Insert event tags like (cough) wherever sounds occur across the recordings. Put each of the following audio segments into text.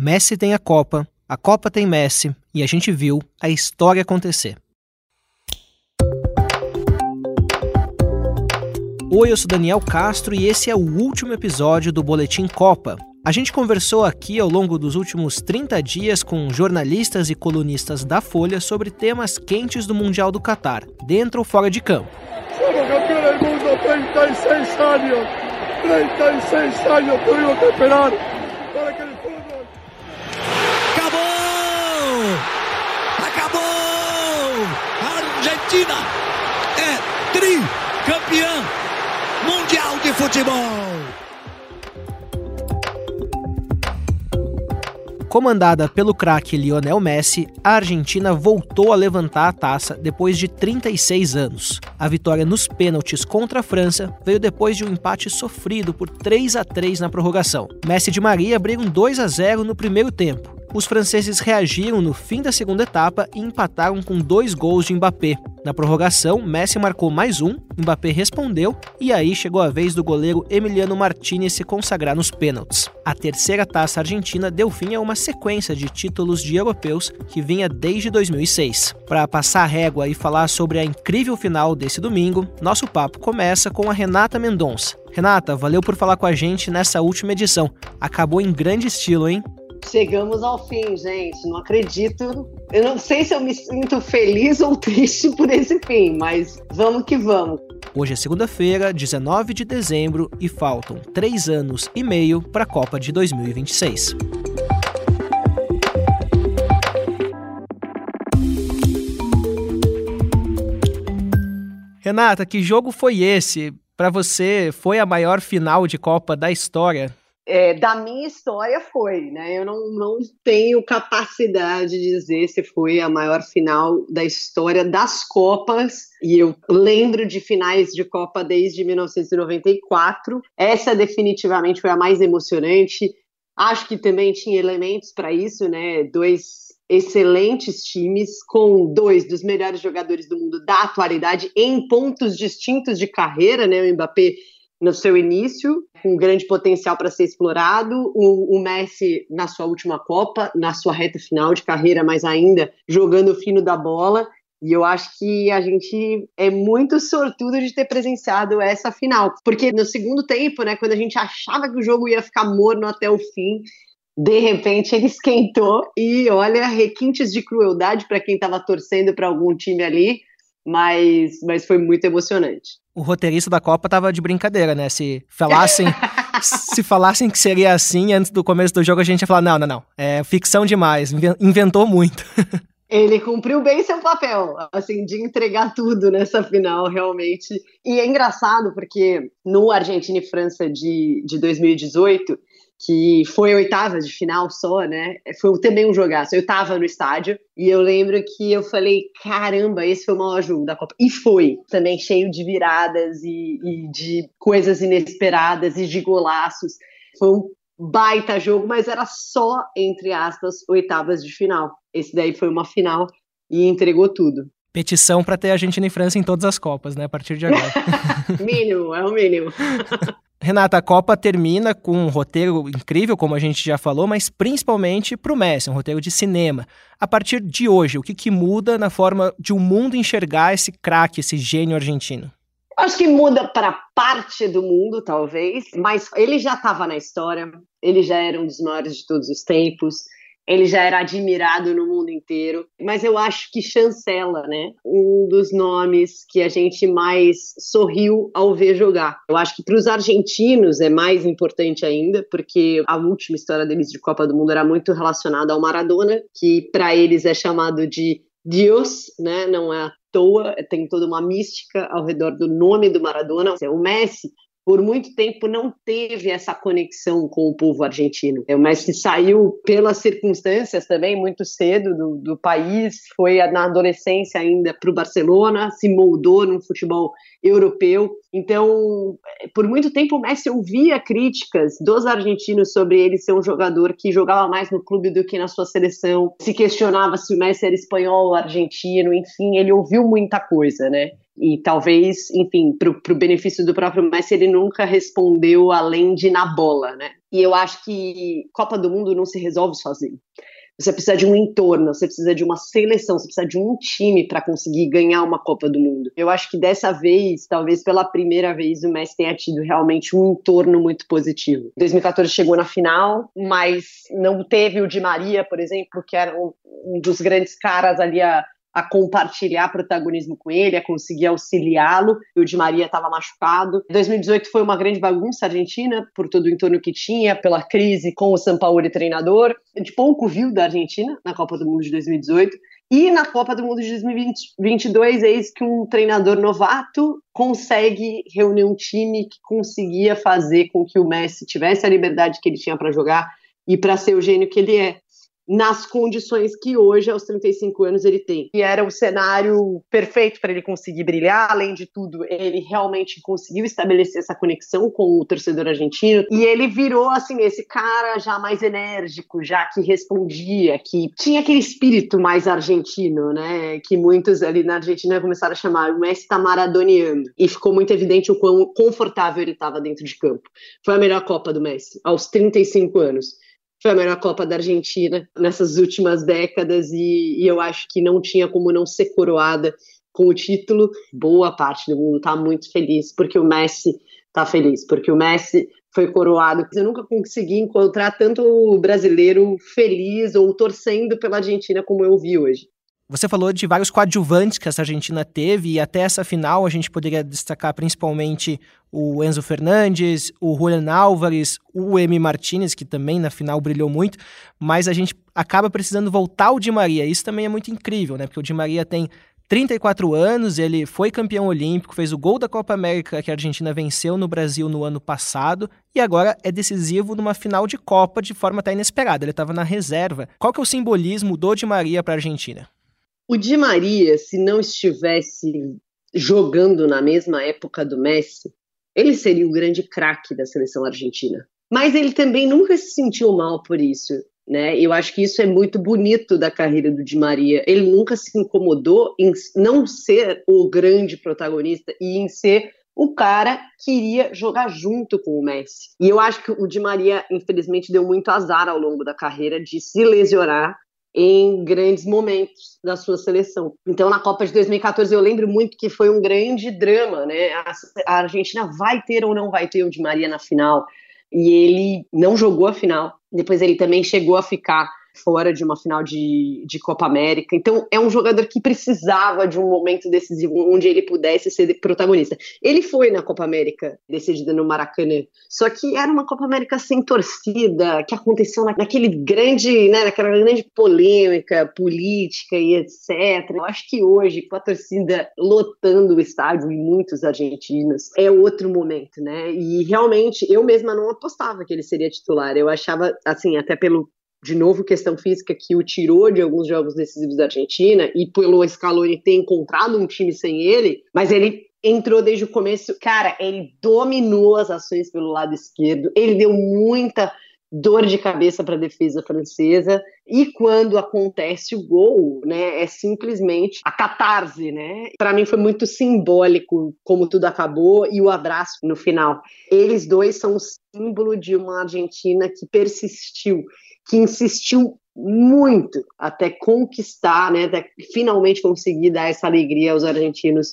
Messi tem a Copa, a Copa tem Messi e a gente viu a história acontecer. Oi, eu sou Daniel Castro e esse é o último episódio do Boletim Copa. A gente conversou aqui ao longo dos últimos 30 dias com jornalistas e colunistas da Folha sobre temas quentes do Mundial do Catar, dentro ou fora de campo. Somos campeões do mundo 36 anos. 36 anos que esperar para que el fútbol. Acabou! Acabou! A Argentina é tricampeã mundial de futebol! Comandada pelo craque Lionel Messi, a Argentina voltou a levantar a taça depois de 36 anos. A vitória nos pênaltis contra a França veio depois de um empate sofrido por 3 a 3 na prorrogação. Messi de Maria abriram 2 a 0 no primeiro tempo. Os franceses reagiram no fim da segunda etapa e empataram com dois gols de Mbappé. Na prorrogação, Messi marcou mais um, Mbappé respondeu e aí chegou a vez do goleiro Emiliano Martinez se consagrar nos pênaltis. A terceira taça argentina deu fim a uma sequência de títulos de europeus que vinha desde 2006. Para passar a régua e falar sobre a incrível final desse domingo, nosso papo começa com a Renata Mendonça. Renata, valeu por falar com a gente nessa última edição. Acabou em grande estilo, hein? Chegamos ao fim, gente. Não acredito. Eu não sei se eu me sinto feliz ou (laughs) triste por esse fim, mas vamos que vamos. Hoje é segunda-feira, 19 de dezembro, e faltam três anos e meio para a Copa de 2026. Renata, que jogo foi esse? Para você, foi a maior final de Copa da história? É, da minha história foi, né? Eu não, não tenho capacidade de dizer se foi a maior final da história das Copas, e eu lembro de finais de Copa desde 1994. Essa definitivamente foi a mais emocionante. Acho que também tinha elementos para isso, né? Dois excelentes times com dois dos melhores jogadores do mundo da atualidade em pontos distintos de carreira, né? O Mbappé no seu início, com grande potencial para ser explorado, o, o, Messi na sua última Copa, na sua reta final de carreira, mas ainda jogando o fino da bola. E eu acho que a gente é muito sortudo de ter presenciado essa final. Porque no segundo tempo, né, quando a gente achava que o jogo ia ficar morno até o fim, de repente ele (laughs) esquentou e olha, requintes de crueldade para quem estava torcendo para algum time ali, mas, mas foi muito emocionante o roteirista da Copa tava de brincadeira, né? Se falassem, (laughs) se falassem que seria assim antes do começo do jogo, a gente ia falar: não, não, não. É ficção demais, inventou muito. (laughs) Ele cumpriu bem seu papel, assim, de entregar tudo nessa final, realmente. E é engraçado porque no Argentina e França de, de 2018, que foi oitava de final só, né? Foi também um jogaço. Eu tava no estádio e eu lembro que eu falei: caramba, esse foi o maior jogo da Copa. E foi também cheio de viradas e, e de coisas inesperadas e de golaços. Foi um baita jogo, mas era só, entre aspas, oitavas de final. Esse daí foi uma final e entregou tudo. Petição para ter a Argentina e França em todas as Copas, né? A partir de agora. (laughs) (laughs) mínimo, é o mínimo. (laughs) Renata, a Copa termina com um roteiro incrível, como a gente já falou, mas principalmente para o Messi, um roteiro de cinema. A partir de hoje, o que, que muda na forma de o um mundo enxergar esse craque, esse gênio argentino? Acho que muda para parte do mundo, talvez, mas ele já estava na história, ele já era um dos maiores de todos os tempos ele já era admirado no mundo inteiro, mas eu acho que chancela, né? Um dos nomes que a gente mais sorriu ao ver jogar. Eu acho que para os argentinos é mais importante ainda, porque a última história deles de Copa do Mundo era muito relacionada ao Maradona, que para eles é chamado de Deus, né? Não é à toa, tem toda uma mística ao redor do nome do Maradona. O Messi por muito tempo não teve essa conexão com o povo argentino. O Messi saiu pelas circunstâncias também muito cedo do, do país, foi na adolescência ainda para o Barcelona, se moldou no futebol europeu. Então, por muito tempo o Messi ouvia críticas dos argentinos sobre ele ser um jogador que jogava mais no clube do que na sua seleção, se questionava se o Messi era espanhol ou argentino, enfim, ele ouviu muita coisa, né? E talvez, enfim, para o benefício do próprio Messi, ele nunca respondeu além de na bola, né? E eu acho que Copa do Mundo não se resolve sozinho. Você precisa de um entorno, você precisa de uma seleção, você precisa de um time para conseguir ganhar uma Copa do Mundo. Eu acho que dessa vez, talvez pela primeira vez, o Messi tenha tido realmente um entorno muito positivo. 2014 chegou na final, mas não teve o Di Maria, por exemplo, que era um dos grandes caras ali a a compartilhar protagonismo com ele, a conseguir auxiliá-lo. O Di Maria estava machucado. 2018 foi uma grande bagunça argentina por todo o entorno que tinha, pela crise com o Sampaoli treinador. A gente pouco viu da Argentina na Copa do Mundo de 2018. E na Copa do Mundo de 2022, eis que um treinador novato consegue reunir um time que conseguia fazer com que o Messi tivesse a liberdade que ele tinha para jogar e para ser o gênio que ele é nas condições que hoje, aos 35 anos, ele tem. E era o cenário perfeito para ele conseguir brilhar. Além de tudo, ele realmente conseguiu estabelecer essa conexão com o torcedor argentino. E ele virou, assim, esse cara já mais enérgico, já que respondia, que tinha aquele espírito mais argentino, né? Que muitos ali na Argentina começaram a chamar o Messi tá maradoniano. E ficou muito evidente o quão confortável ele estava dentro de campo. Foi a melhor Copa do Messi, aos 35 anos foi a melhor Copa da Argentina nessas últimas décadas e, e, eu acho que não tinha como não ser coroada com o título. Boa parte do mundo está muito feliz porque o Messi está feliz, porque o Messi foi coroado. Eu nunca consegui encontrar tanto brasileiro feliz ou torcendo pela Argentina como eu vi hoje. Você falou de vários coadjuvantes que essa Argentina teve e até essa final a gente poderia destacar principalmente o Enzo Fernandes, o Julian Álvares, o Emi Martinez, que também na final brilhou muito, mas a gente acaba precisando voltar o Di Maria. Isso também é muito incrível, né? Porque o Di Maria tem 34 anos, ele foi campeão olímpico, fez o gol da Copa América que a Argentina venceu no Brasil no ano passado e agora é decisivo numa final de Copa de forma até inesperada. Ele estava na reserva. Qual que é o simbolismo do Di Maria para a Argentina? O Di Maria, se não estivesse jogando na mesma época do Messi, ele seria o grande craque da seleção argentina. Mas ele também nunca se sentiu mal por isso. Né? Eu acho que isso é muito bonito da carreira do Di Maria. Ele nunca se incomodou em não ser o grande protagonista e em ser o cara que iria jogar junto com o Messi. E eu acho que o Di Maria, infelizmente, deu muito azar ao longo da carreira de se lesionar em grandes momentos da sua seleção. Então, na Copa de 2014, eu lembro muito que foi um grande drama, né? A, Argentina vai ter ou não vai ter o Di Maria na final. E ele não jogou a final. Depois ele também chegou a ficar fora de uma final de, de Copa América. Então, é um jogador que precisava de um momento decisivo onde ele pudesse ser protagonista. Ele foi na Copa América, decidida no Maracanã. Só que era uma Copa América sem torcida, que aconteceu naquele grande, né, naquela grande polêmica política e etc. Eu acho que hoje, com a torcida lotando o estádio e muitos argentinos, é outro momento, né? E realmente, eu mesma não apostava que ele seria titular. Eu achava, assim, até pelo de novo, questão física que o tirou de alguns jogos decisivos da Argentina e pelo Scaloni ter encontrado um time sem ele, mas ele entrou desde o começo. Cara, ele dominou as ações pelo lado esquerdo, ele deu muita dor de cabeça para a defesa francesa e quando acontece o gol, né, é simplesmente a catarse, né? Para mim foi muito simbólico como tudo acabou e o abraço no final. Eles dois são o símbolo de uma Argentina que persistiu que insistiu muito até conquistar, né, até finalmente conseguir dar essa alegria aos argentinos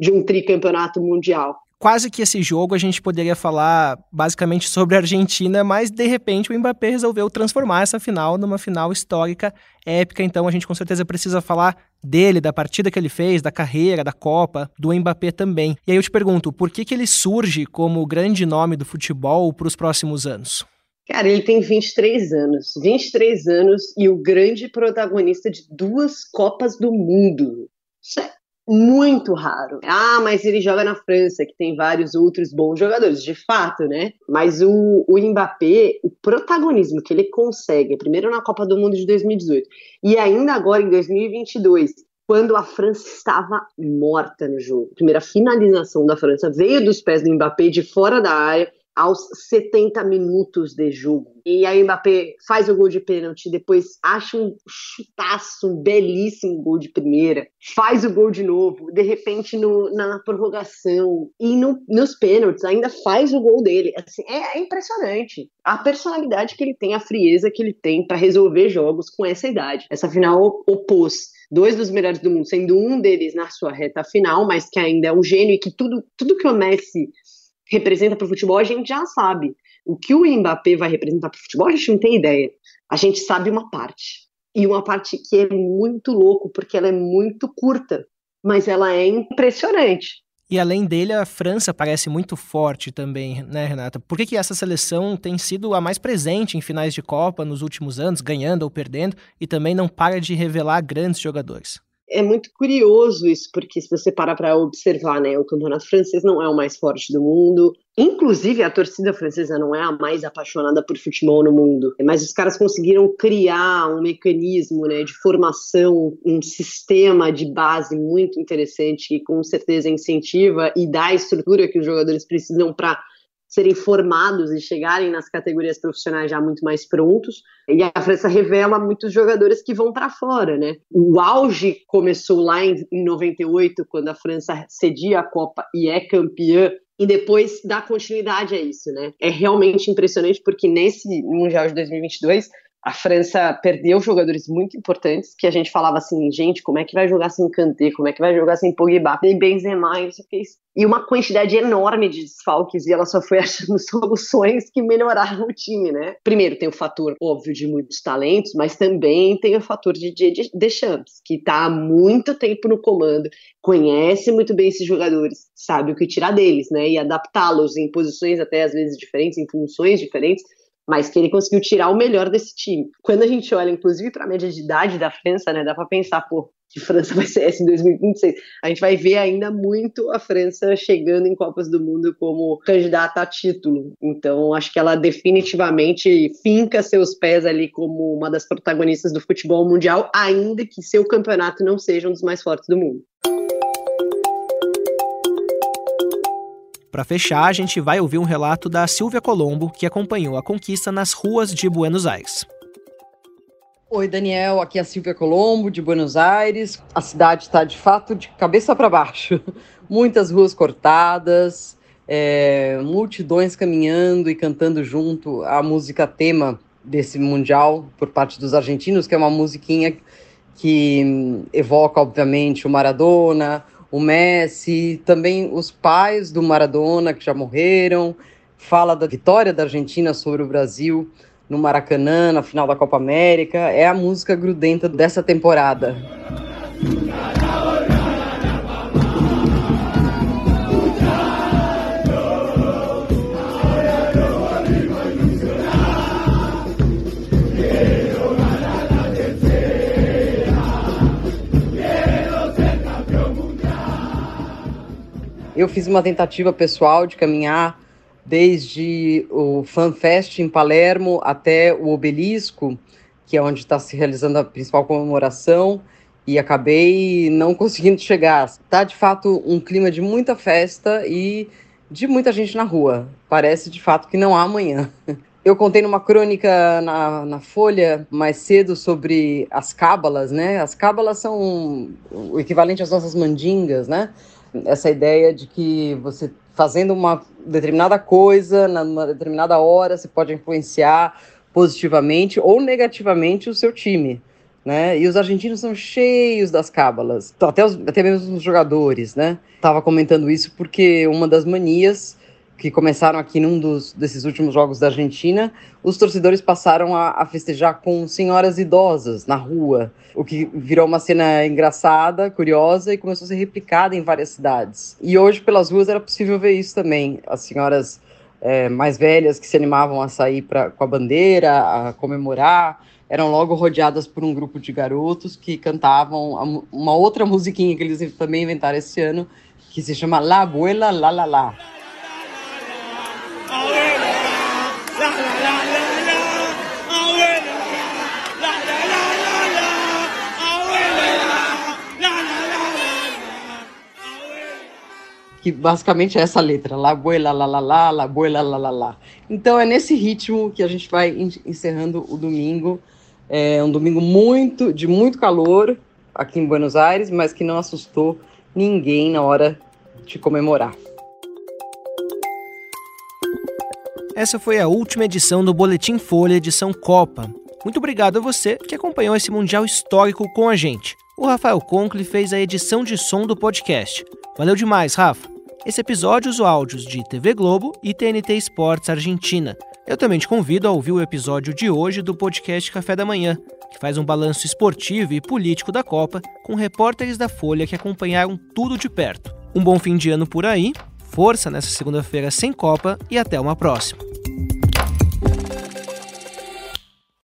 de um tricampeonato mundial. Quase que esse jogo a gente poderia falar basicamente sobre a Argentina, mas de repente o Mbappé resolveu transformar essa final numa final histórica, épica. Então a gente com certeza precisa falar dele, da partida que ele fez, da carreira, da Copa, do Mbappé também. E aí eu te pergunto, por que, que ele surge como o grande nome do futebol para os próximos anos? Cara, ele tem 23 anos. 23 anos e o grande protagonista de duas Copas do Mundo. Isso é muito raro. Ah, mas ele joga na França, que tem vários outros bons jogadores, de fato, né? Mas o, o Mbappé, o protagonismo que ele consegue, primeiro na Copa do Mundo de 2018 e ainda agora em 2022, quando a França estava morta no jogo. A primeira finalização da França veio dos pés do Mbappé de fora da área aos 70 minutos de jogo. E aí o Mbappé faz o gol de pênalti, depois acha um chutaço, um belíssimo gol de primeira, faz o gol de novo, de repente no, na prorrogação e no, nos pênaltis ainda faz o gol dele. Assim, é, é impressionante a personalidade que ele tem, a frieza que ele tem para resolver jogos com essa idade. Essa final opôs dois dos melhores do mundo, sendo um deles na sua reta final, mas que ainda é um gênio e que tudo, tudo que o Messi representa para o futebol, a gente já sabe. O que o Mbappé vai representar para o futebol, a gente não tem ideia. A gente sabe uma parte. E uma parte que é muito louco, porque ela é muito curta, mas ela é impressionante. E além dele, a França parece muito forte também, né, Renata? Por que, que essa seleção tem sido a mais presente em finais de Copa nos últimos anos, ganhando ou perdendo, e também não para de revelar grandes jogadores? É muito curioso isso, porque se você parar para observar, né, o campeonato francês não é o mais forte do mundo. Inclusive, a torcida francesa não é a mais apaixonada por futebol no mundo. Mas os caras conseguiram criar um mecanismo né, de formação, um sistema de base muito interessante que com certeza incentiva e dá a estrutura que os jogadores precisam para serem formados e chegarem nas categorias profissionais já muito mais prontos. E a França revela muitos jogadores que vão para fora, né? O auge começou lá em, em 98, quando a França cedia a Copa e é campeã e depois dá continuidade a isso, né? É realmente impressionante porque nesse Mundial de 2022 a França perdeu jogadores muito importantes, que a gente falava assim, gente, como é que vai jogar sem Kanté, como é que vai jogar sem Pogba, e Benzema, e isso fez. E uma quantidade enorme de desfalques, e ela só foi (laughs) achando soluções que melhoraram o time, né? Primeiro tem o fator, óbvio, de muitos talentos, mas também tem o fator de Didier Deschamps, que está há muito tempo no comando, conhece muito bem esses jogadores, sabe o que tirar deles, né? E adaptá-los em posições até às vezes diferentes, em funções diferentes, mas que ele conseguiu tirar o melhor desse time. Quando a gente olha, inclusive, para a média de idade da França, né, dá para pensar, pô, que França (laughs) vai ser essa em 2026. A gente vai ver ainda muito a França chegando em Copas do Mundo como candidata a título. Então, acho que ela definitivamente finca seus pés ali como uma das protagonistas do futebol mundial, ainda que seu campeonato não seja um dos mais fortes do mundo. Para fechar, a gente vai ouvir um relato da Silvia Colombo, que acompanhou a conquista nas ruas de Buenos Aires. Oi, Daniel, aqui é a Silvia Colombo, de Buenos Aires. A cidade está de fato de cabeça para baixo. (laughs) Muitas ruas cortadas, é, multidões caminhando e cantando junto a música tema desse Mundial por parte dos argentinos, que é uma musiquinha que evoca, obviamente, o Maradona, o Messi, também os pais do Maradona que já morreram, fala da vitória da Argentina sobre o Brasil no Maracanã, na final da Copa América. É a música grudenta dessa temporada. Eu fiz uma tentativa pessoal de caminhar desde o FanFest em Palermo até o Obelisco, que é onde está se realizando a principal comemoração, e acabei não conseguindo chegar. Está de fato um clima de muita festa e de muita gente na rua. Parece de fato que não há amanhã. (laughs) Eu contei numa crônica na, na Folha mais cedo sobre as cábalas, né? As cábalas são o equivalente às nossas mandingas, né? Essa ideia de que você fazendo uma determinada coisa, numa determinada hora, você pode influenciar positivamente ou negativamente o seu time. Né? E os argentinos são cheios das cábalas, até, os, até mesmo os jogadores, né? Tava comentando isso porque uma das manias que começaram aqui num dos, desses últimos jogos da Argentina, os torcedores passaram a, a, festejar com senhoras idosas na rua, o que virou uma cena engraçada, curiosa e começou a ser replicada em várias cidades. E hoje, pelas ruas, era possível ver isso também. As senhoras é, mais velhas que se animavam a sair pra, com a bandeira, a comemorar, eram logo rodeadas por um grupo de garotos que cantavam uma outra musiquinha que eles também inventaram esse ano, que se chama La Abuela La La La. Que basicamente é essa letra, la buela la la la, la buela la la la. Então é nesse ritmo que a gente vai encerrando o domingo. É um domingo muito de muito calor aqui em Buenos Aires, mas que não assustou ninguém na hora de comemorar. Essa foi a última edição do Boletim Folha edição Copa. Muito obrigado a você que acompanhou esse Mundial Histórico com a gente. O Rafael Conkle fez a edição de som do podcast. Valeu demais, Rafa! Esse episódio usou áudios de TV Globo e TNT Esportes Argentina. Eu também te convido a ouvir o episódio de hoje do podcast Café da Manhã, que faz um balanço esportivo e político da Copa com repórteres da Folha que acompanharam tudo de perto. Um bom fim de ano por aí, força nessa segunda-feira sem Copa e até uma próxima.